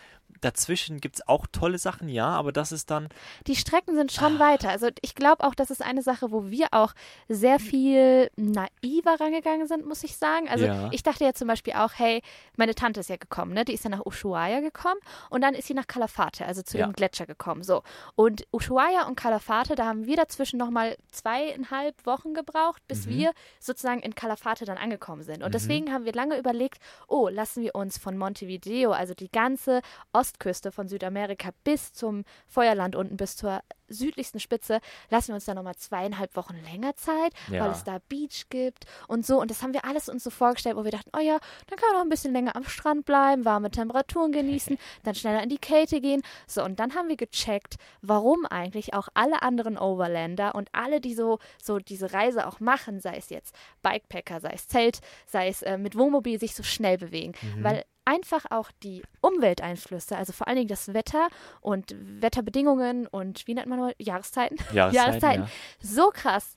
dazwischen gibt es auch tolle Sachen, ja, aber das ist dann, Die Strecken sind Ah. schon weiter. Also ich glaube auch, das ist eine Sache, wo wir auch sehr viel naiver rangegangen sind, muss ich sagen. Also Ja. ich dachte ja zum Beispiel auch, hey, meine Tante ist ja gekommen, ne? Die ist ja nach Ushuaia gekommen und dann ist sie nach Calafate, also zu Ja. dem Gletscher gekommen. So. Und Ushuaia und Calafate, da haben wir dazwischen nochmal zweieinhalb Wochen gebraucht, bis Mhm. wir sozusagen in Calafate dann angekommen sind. Und deswegen haben wir lange überlegt, oh, lassen wir uns von Montevideo, also die ganze Ostküste von Südamerika bis zum Feuerland unten, bis zur südlichsten Spitze, lassen wir uns da nochmal zweieinhalb Wochen länger Zeit, Ja. weil es da Beach gibt und so. Und das haben wir alles uns so vorgestellt, wo wir dachten, oh ja, dann können wir noch ein bisschen länger am Strand bleiben, warme Temperaturen genießen, dann schneller in die Kälte gehen. So, und dann haben wir gecheckt, warum eigentlich auch alle anderen Overlander und alle, die so, so diese Reise auch machen, sei es jetzt Bikepacker, sei es Zelt, sei es äh, mit Wohnmobil, sich so schnell bewegen. Weil einfach auch die Umwelteinflüsse, also vor allen Dingen das Wetter und Wetterbedingungen und wie nennt man heute? Jahreszeiten? Jahreszeiten, ja. so krass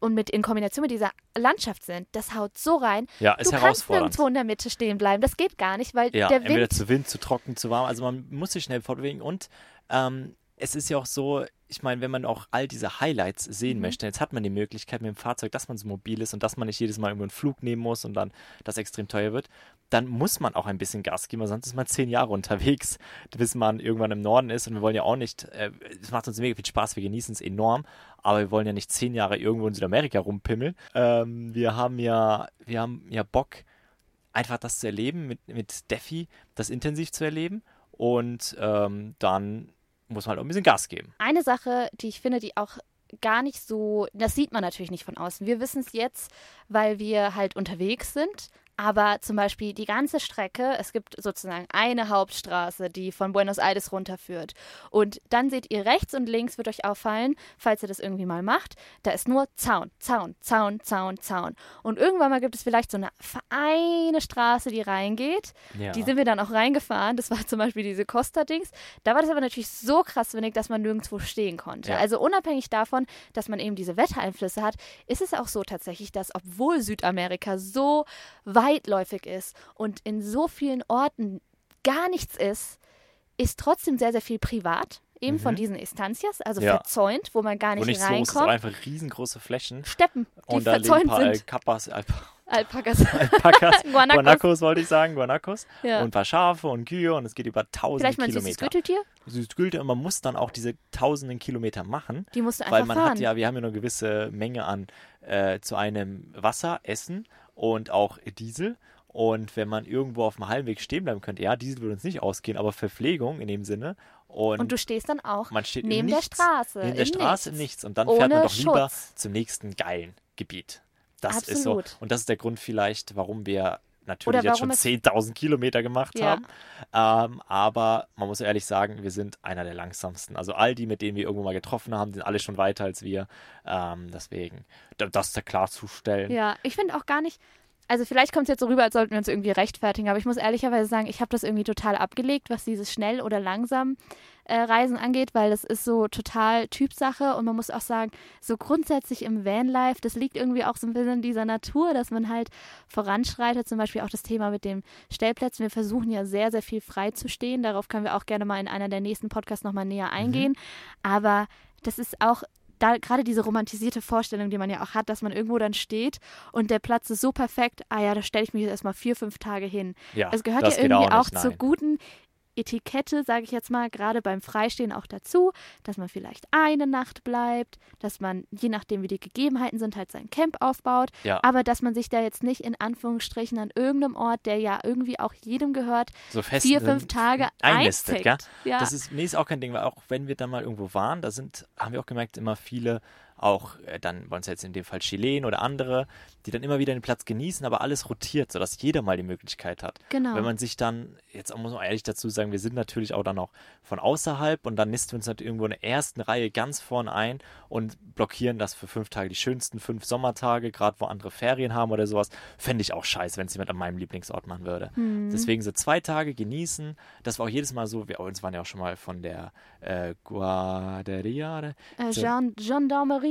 und mit in Kombination mit dieser Landschaft sind, das haut so rein. Ja, ist du kannst herausfordernd. nirgendwo in der Mitte stehen bleiben. Das geht gar nicht, weil Ja, der entweder Wind. zu Wind, zu trocken, zu warm. Also man muss sich schnell fortbewegen und ähm, es ist ja auch so, ich meine, wenn man auch all diese Highlights sehen Mhm. möchte, jetzt hat man die Möglichkeit mit dem Fahrzeug, dass man so mobil ist und dass man nicht jedes Mal irgendwo einen Flug nehmen muss und dann das extrem teuer wird, dann muss man auch ein bisschen Gas geben, weil sonst ist man zehn Jahre unterwegs, bis man irgendwann im Norden ist und wir wollen ja auch nicht, äh, es macht uns mega viel Spaß, wir genießen es enorm, aber wir wollen ja nicht zehn Jahre irgendwo in Südamerika rumpimmeln. Ähm, wir haben ja, wir haben ja Bock, einfach das zu erleben, mit, mit Defi das intensiv zu erleben und ähm, dann muss man halt auch ein bisschen Gas geben. Eine Sache, die ich finde, die auch gar nicht so, das sieht man natürlich nicht von außen. Wir wissen es jetzt, weil wir halt unterwegs sind. Aber zum Beispiel die ganze Strecke, es gibt sozusagen eine Hauptstraße, die von Buenos Aires runterführt. Und dann seht ihr rechts und links, wird euch auffallen, falls ihr das irgendwie mal macht, da ist nur Zaun, Zaun, Zaun, Zaun, Zaun. Und irgendwann mal gibt es vielleicht so eine eine Straße, die reingeht. Ja. Die sind wir dann auch reingefahren. Das war zum Beispiel diese Costa-Dings. Da war das aber natürlich so krass windig, dass man nirgendwo stehen konnte. Ja. Also unabhängig davon, dass man eben diese Wettereinflüsse hat, ist es auch so tatsächlich, dass obwohl Südamerika so weitläufig ist und in so vielen Orten gar nichts ist, ist trotzdem sehr, sehr viel privat. Eben von diesen Estancias, also Mhm. Ja. verzäunt, wo man gar Wo nicht, nicht so reinkommt. einfach riesengroße Flächen. Steppen, die Und da leben ein verzäunt paar sind. Alpakas, Alp Alpakas. Alpakas Guanacos. Guanacos wollte ich sagen, Guanacos. Ja. Und ein paar Schafe und Kühe und es geht über tausende Vielleicht mal ein süßes Kilometer. Gürteltier. Süßes Gürtel und man muss dann auch diese tausenden Kilometer machen. Die musst du einfach Weil man fahren. hat ja, wir haben ja eine gewisse Menge an äh, zu einem Wasser, Essen und auch Diesel. Und wenn man irgendwo auf dem Heimweg stehen bleiben könnte, ja, Diesel würde uns nicht ausgehen, aber Verpflegung in dem Sinne. Und, Und du stehst dann auch man steht neben der Straße. Neben der Straße Nichts. Nichts. Und dann Ohne fährt man doch lieber Schutz. zum nächsten geilen Gebiet. Das ist so. Absolut. Und das ist der Grund vielleicht, warum wir natürlich jetzt schon warum es- 10.000 Kilometer gemacht Ja. haben. Ähm, aber man muss ehrlich sagen, wir sind einer der langsamsten. Also all die, mit denen wir irgendwo mal getroffen haben, sind alle schon weiter als wir. Ähm, deswegen, da- das da klarzustellen. Ja, ich finde auch gar nicht, also vielleicht kommt es jetzt so rüber, als sollten wir uns irgendwie rechtfertigen, aber ich muss ehrlicherweise sagen, ich habe das irgendwie total abgelegt, was dieses schnell oder langsam äh, Reisen angeht, weil das ist so total Typsache und man muss auch sagen, so grundsätzlich im Vanlife, das liegt irgendwie auch so ein bisschen in dieser Natur, dass man halt voranschreitet, zum Beispiel auch das Thema mit dem Stellplätzen. Wir versuchen ja sehr, sehr viel frei zu stehen, darauf können wir auch gerne mal in einer der nächsten Podcasts nochmal näher eingehen, aber das ist auch da gerade diese romantisierte Vorstellung, die man ja auch hat, dass man irgendwo dann steht und der Platz ist so perfekt, ah ja, da stelle ich mich jetzt erstmal vier, fünf Tage hin. Ja, Es gehört ja irgendwie auch, nicht, zur nein. guten Etikette, sage ich jetzt mal, gerade beim Freistehen auch dazu, dass man vielleicht eine Nacht bleibt, dass man, je nachdem wie die Gegebenheiten sind, halt sein Camp aufbaut, Ja. aber dass man sich da jetzt nicht in Anführungsstrichen an irgendeinem Ort, der ja irgendwie auch jedem gehört, so fest vier, fünf Tage gell? einzeckt. Ja. Das ist, nee, ist auch kein Ding, weil auch wenn wir dann mal irgendwo waren, da sind, haben wir auch gemerkt, immer viele, auch äh, dann wollen es jetzt in dem Fall Chilen oder andere, die dann immer wieder den Platz genießen, aber alles rotiert, sodass jeder mal die Möglichkeit hat. Genau. Wenn man sich dann, jetzt muss man ehrlich dazu sagen, wir sind natürlich auch dann noch von außerhalb und dann nisten wir uns natürlich irgendwo in der ersten Reihe ganz vorne ein und blockieren das für fünf Tage, die schönsten fünf Sommertage, gerade wo andere Ferien haben oder sowas. Fände ich auch scheiße, wenn es jemand an meinem Lieblingsort machen würde. Mhm. Deswegen so zwei Tage genießen. Das war auch jedes Mal so. Wir uns waren ja auch schon mal von der äh, Guarderia. äh, so- Gen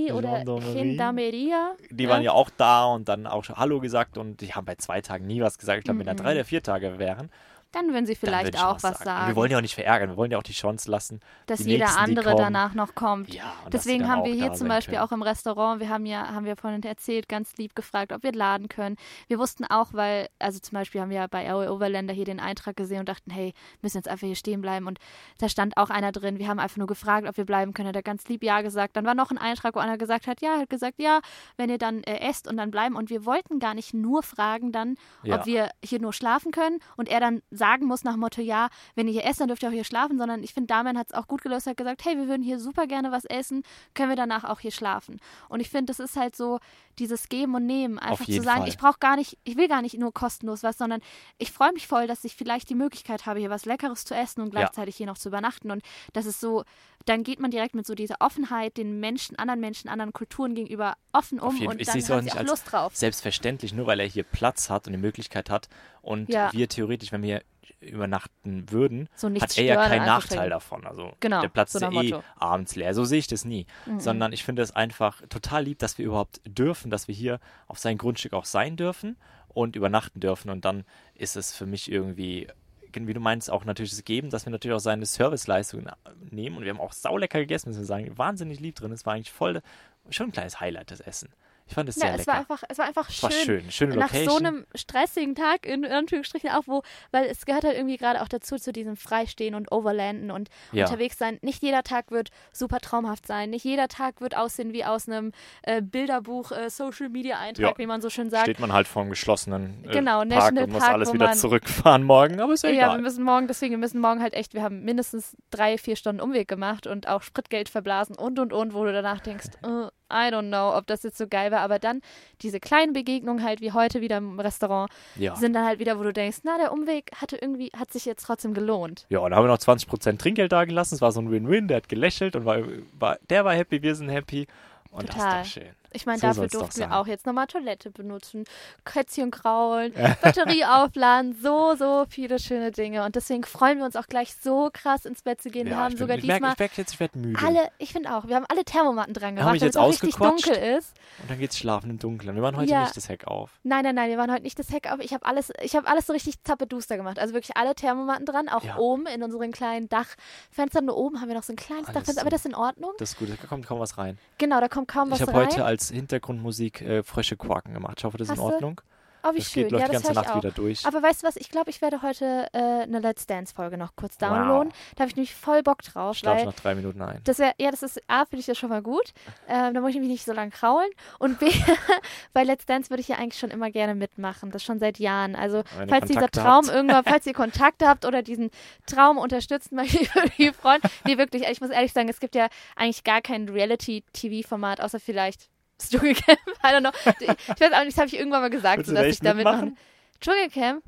Gendarmerie oder. Gendarmeria. Die waren ja auch da und dann auch schon Hallo gesagt und die haben bei zwei Tagen nie was gesagt. Ich glaube, wenn da Mhm. drei oder vier Tage wären, Dann würden sie vielleicht ich auch was sagen. sagen. Wir wollen ja auch nicht verärgern, wir wollen ja auch die Chance lassen. dass jeder andere danach noch kommt. Ja, Deswegen haben wir hier zum Beispiel können. auch im Restaurant, wir haben ja, haben wir vorhin erzählt, ganz lieb gefragt, ob wir laden können. Wir wussten auch, weil, also zum Beispiel haben wir bei Aue Overlander hier den Eintrag gesehen und dachten, hey, müssen jetzt einfach hier stehen bleiben. Und da stand auch einer drin. Wir haben einfach nur gefragt, ob wir bleiben können. Hat er ganz lieb Ja gesagt. Dann war noch ein Eintrag, wo einer gesagt hat, ja, hat gesagt, ja, wenn ihr dann äh, esst und dann bleiben. Und wir wollten gar nicht nur fragen dann, Ja. ob wir hier nur schlafen können und er dann sagen muss nach Motto, ja, wenn ihr hier esst, dann dürft ihr auch hier schlafen, sondern ich finde, Damian hat es auch gut gelöst, hat gesagt, hey, wir würden hier super gerne was essen, können wir danach auch hier schlafen. Und ich finde, das ist halt so dieses Geben und Nehmen, einfach zu sagen, Fall. ich brauche gar nicht, ich will gar nicht nur kostenlos was, sondern ich freue mich voll, dass ich vielleicht die Möglichkeit habe, hier was Leckeres zu essen und Ja. gleichzeitig hier noch zu übernachten. Und das ist so, dann geht man direkt mit so dieser Offenheit den Menschen, anderen Menschen, anderen Kulturen gegenüber offen um und ich dann sehe es auch haben sie nicht auch als Lust drauf. Selbstverständlich, nur weil er hier Platz hat und die Möglichkeit hat und Ja. wir theoretisch, wenn wir übernachten würden, So hat er ja keinen Nachteil davon. Also Genau, der Platz so ist eh Motto. abends leer. So sehe ich das nie. Mhm. Sondern ich finde es einfach total lieb, dass wir überhaupt dürfen, dass wir hier auf sein Grundstück auch sein dürfen und übernachten dürfen. Und dann ist es für mich irgendwie, wie du meinst, auch natürlich das Geben, dass wir natürlich auch seine Serviceleistungen nehmen. Und wir haben auch saulecker gegessen, müssen wir sagen. Wahnsinnig lieb drin. Es war eigentlich voll, schon ein kleines Highlight, das Essen. Ich fand es sehr Ja, es lecker. war einfach, es war einfach es war schön. schön. Schöne nach Location. so einem stressigen Tag, in Anführungsstrichen auch, wo, weil es gehört halt irgendwie gerade auch dazu, zu diesem Freistehen und Overlanden und Ja. unterwegs sein. Nicht jeder Tag wird super traumhaft sein. Nicht jeder Tag wird aussehen wie aus einem äh, Bilderbuch, äh, Social Media Eintrag, Ja. wie man so schön sagt. steht man halt vor einem geschlossenen äh, Genau, Park National und muss Park, alles wieder man- zurückfahren morgen, aber ist ja Ja, egal. wir müssen morgen, deswegen, wir müssen morgen halt echt, wir haben mindestens drei, vier Stunden Umweg gemacht und auch Spritgeld verblasen und und und, wo du danach denkst, äh, I don't know, ob das jetzt so geil war, aber dann diese kleinen Begegnungen halt wie heute wieder im Restaurant ja. sind dann halt wieder, wo du denkst, na, der Umweg hatte irgendwie, hat sich jetzt trotzdem gelohnt. ja, und da haben wir noch 20% Trinkgeld da gelassen. Es war so ein Win-Win. Der hat gelächelt und war, war, der war happy, wir sind happy. Und Total. das ist doch schön. Ich meine, So dafür durften wir auch jetzt nochmal Toilette benutzen, Kätzchen kraulen, Batterie aufladen, so, so viele schöne Dinge. Und deswegen freuen wir uns auch gleich so krass ins Bett zu gehen. wir ja, haben ich, bin, sogar ich, merke, diesmal ich merke jetzt, ich werde müde. alle, ich finde auch, wir haben alle Thermomatten dran gemacht, damit es auch richtig dunkel ist. Und dann geht's schlafen im Dunkeln. Wir machen heute Ja. nicht das Heck auf. Nein, nein, nein, wir waren heute nicht das Heck auf. Ich habe alles, ich habe alles so richtig zappeduster gemacht. Also wirklich alle Thermomatten dran, auch Ja. oben in unseren kleinen Dachfenstern. Nur oben haben wir noch so ein kleines Alles Dachfenster, so. aber das ist in Ordnung. Das ist gut, da kommt kaum was rein. Genau, da kommt kaum was ich habe rein. heute als Hintergrundmusik äh, Frösche Quaken gemacht. Ich hoffe, das ist Hast in? Ordnung. oh, wie das schön. geht, läuft ja, die ganze Nacht auch. wieder durch. Aber weißt du was? Ich glaube, ich werde heute äh, eine Let's Dance-Folge noch kurz Wow. downloaden. Da habe ich nämlich voll Bock drauf. ich schlafe nach drei Minuten ein. das wäre, ja, das ist, A, finde ich das schon mal gut. Ähm, da muss ich nämlich nicht so lange kraulen. Und B, bei Let's Dance würde ich ja eigentlich schon immer gerne mitmachen. Das schon seit Jahren. Also, ihr falls dieser Kontakte Traum habt. irgendwann, falls ihr Kontakte habt oder diesen Traum unterstützen möchtet, würde ich mich freuen. Nee, wirklich, ich muss ehrlich sagen, es gibt ja eigentlich gar kein Reality-TV-Format, außer vielleicht Dschungelcamp. I don't know. Ich weiß auch nicht, das habe ich irgendwann mal gesagt, so, dass ich da mitmache. mitmachen? Dschungelcamp?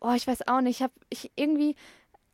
Oh, ich weiß auch nicht. Ich habe ich irgendwie,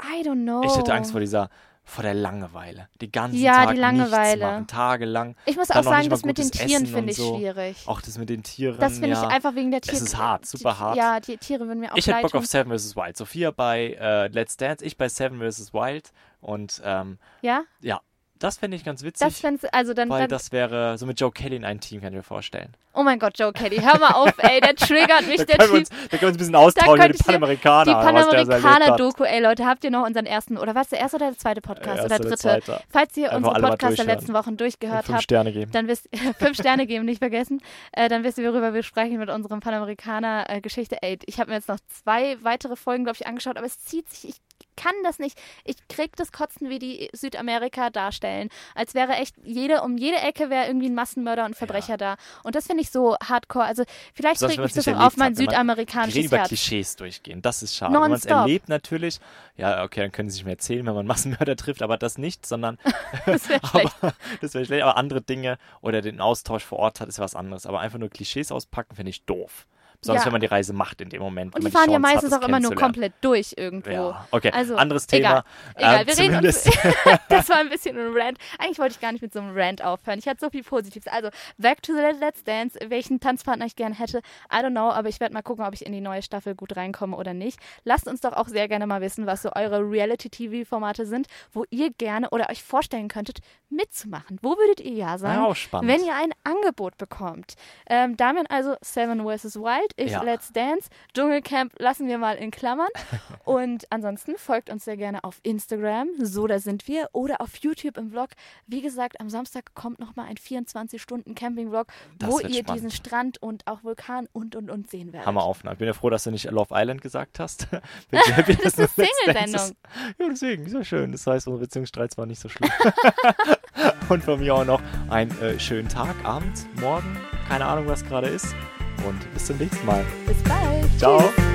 I don't know. Ich hätte Angst vor dieser, vor der Langeweile. Die ganzen Ja, Tag die Langeweile. nichts machen, tagelang. Ich muss auch sagen, das mit den Tieren finde ich so. schwierig. Auch das mit den Tieren, Das finde ja. ich einfach wegen der Tiere. Es ist hart, super die, hart. Ja, die Tiere würden mir auch Ich hätte Bock auf. Seven vs. Wild. Sophia bei äh, Let's Dance, ich bei Seven vs. Wild. Und ähm, Ja, ja, das fände ich ganz witzig. das fänd's, also dann, weil dann das wäre so mit Joe Kelly in ein Team, kann ich mir vorstellen. oh mein Gott, Joe Kelly, hör mal auf, ey, der triggert mich, Da der Typ. uns, da können wir uns ein bisschen austauschen über könnte die ich dir- Panamerikaner. Die. Panamerikaner-Doku, ey Leute, habt ihr noch unseren ersten, oder was, der erste oder der zweite Podcast? Der oder erste, der dritte? zweite. Falls ihr Einfach unsere alle mal Podcasts der letzten Wochen durchgehört fünf habt, Sterne geben. dann wisst fünf Sterne geben, nicht vergessen. Äh, dann wisst ihr, worüber wir sprechen mit unserem Panamerikaner-Geschichte. Ey, ich habe mir jetzt noch zwei weitere Folgen, glaube ich, angeschaut, aber es zieht sich, ich kann das nicht. Ich krieg das Kotzen, wie die Südamerika darstellen. Als wäre echt jede, um jede Ecke wäre irgendwie ein Massenmörder und Verbrecher da. Und das finde ich so hardcore. Also vielleicht mich man's das auch auf mein hat, südamerikanisches reden über Herz. Klischees durchgehen. Das ist schade. Wenn man es erlebt natürlich, ja, okay, dann können sie sich mehr erzählen, wenn man Massenmörder trifft, aber das nicht, sondern Das wäre schlecht. wäre schlecht. Aber andere Dinge oder den Austausch vor Ort hat, ist was anderes. Aber einfach nur Klischees auspacken, finde ich doof. Besonders Ja. wenn man die Reise macht in dem Moment. Und die fahren ja Chance hat, meistens das auch immer nur komplett durch irgendwo. Ja, okay. Also, Anderes Thema. egal. Egal, Ähm, wir reden uns. zumindest- das war ein bisschen ein Rant. Eigentlich wollte ich gar nicht mit so einem Rant aufhören. Ich hatte so viel Positives. Also, back to the Let's Dance. Welchen Tanzpartner ich gerne hätte, I don't know, aber ich werde mal gucken, ob ich in die neue Staffel gut reinkomme oder nicht. Lasst uns doch auch sehr gerne mal wissen, was so eure Reality-TV-Formate sind, wo ihr gerne oder euch vorstellen könntet, mitzumachen. Wo würdet ihr ja sagen? Ja, auch spannend. Wenn ihr ein Angebot bekommt. Ähm, Damian also Seven vs. Wild, ich Ja. Let's Dance, Dschungelcamp lassen wir mal in Klammern. Und ansonsten folgt uns sehr gerne auf Instagram, so da sind wir, oder auf YouTube im Vlog. Wie gesagt, am Samstag kommt nochmal ein 24-Stunden-Camping-Vlog, Das wo ihr spannend. diesen Strand und auch Vulkan und und und sehen werdet. Hammeraufnahme. Ich bin ja froh, dass du nicht Love Island gesagt hast. Bin sehr happy, Das ist dass eine Single-Sendung. Ja, deswegen, ist ja schön. Das heißt, unsere Beziehungsstreits waren nicht so schlimm. Und von mir auch noch einen äh, schönen Tag, Abend, Morgen, keine Ahnung, was gerade ist. Und bis zum nächsten Mal. Bis bald. Ciao. Tschüss.